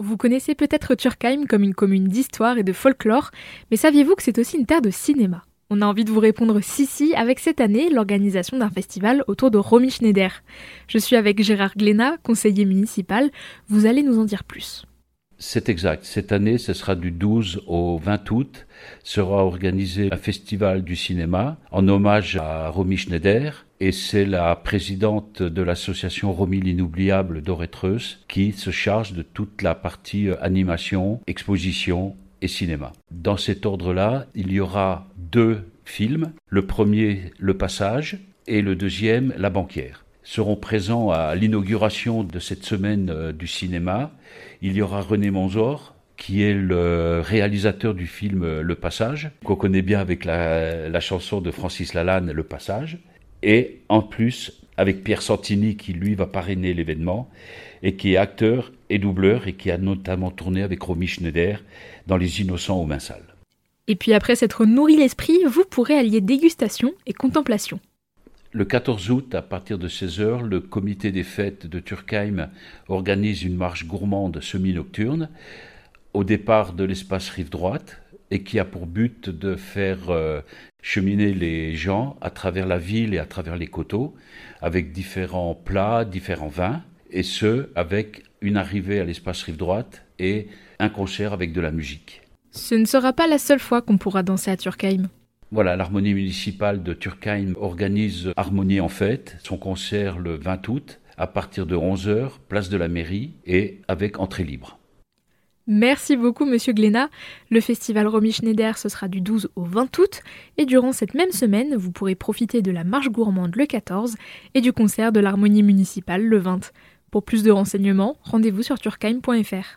Vous connaissez peut-être Turkheim comme une commune d'histoire et de folklore, mais saviez-vous que c'est aussi une terre de cinéma? On a envie de vous répondre si si avec cette année l'organisation d'un festival autour de Romy Schneider. Je suis avec Gérard Glénat, conseiller municipal, vous allez nous en dire plus. C'est exact. Cette année, ce sera du 12 au 20 août. Sera organisé un festival du cinéma en hommage à Romy Schneider. Et c'est la présidente de l'association Romy l'inoubliable d'Oretreus qui se charge de toute la partie euh, animation, exposition et cinéma. Dans cet ordre-là, il y aura deux films. Le premier, Le Passage, et le deuxième, La banquière seront présents à l'inauguration de cette semaine euh, du cinéma. Il y aura René Monzor, qui est le réalisateur du film euh, Le Passage, qu'on connaît bien avec la, chanson de Francis Lalanne, Le Passage. Et en plus, avec Pierre Santini, qui lui va parrainer l'événement, et qui est acteur et doubleur, et qui a notamment tourné avec Romy Schneider dans Les Innocents au Minsal. Et puis après s'être nourri l'esprit, vous pourrez allier dégustation et contemplation. Le 14 août, à partir de 16h, le comité des fêtes de Turkheim organise une marche gourmande semi-nocturne au départ de l'espace rive droite et qui a pour but de faire euh, cheminer les gens à travers la ville et à travers les coteaux avec différents plats, différents vins et ce avec une arrivée à l'espace rive droite et un concert avec de la musique. Ce ne sera pas la seule fois qu'on pourra danser à Turkheim. Voilà, l'harmonie municipale de Turkheim organise Harmonie en fête, son concert le 20 août à partir de 11h, place de la mairie et avec entrée libre. Merci beaucoup Monsieur Glénat. Le festival Romy Schneider ce sera du 12 au 20 août et durant cette même semaine, vous pourrez profiter de la marche gourmande le 14 et du concert de l'harmonie municipale le 20. Pour plus de renseignements, rendez-vous sur turkheim.fr.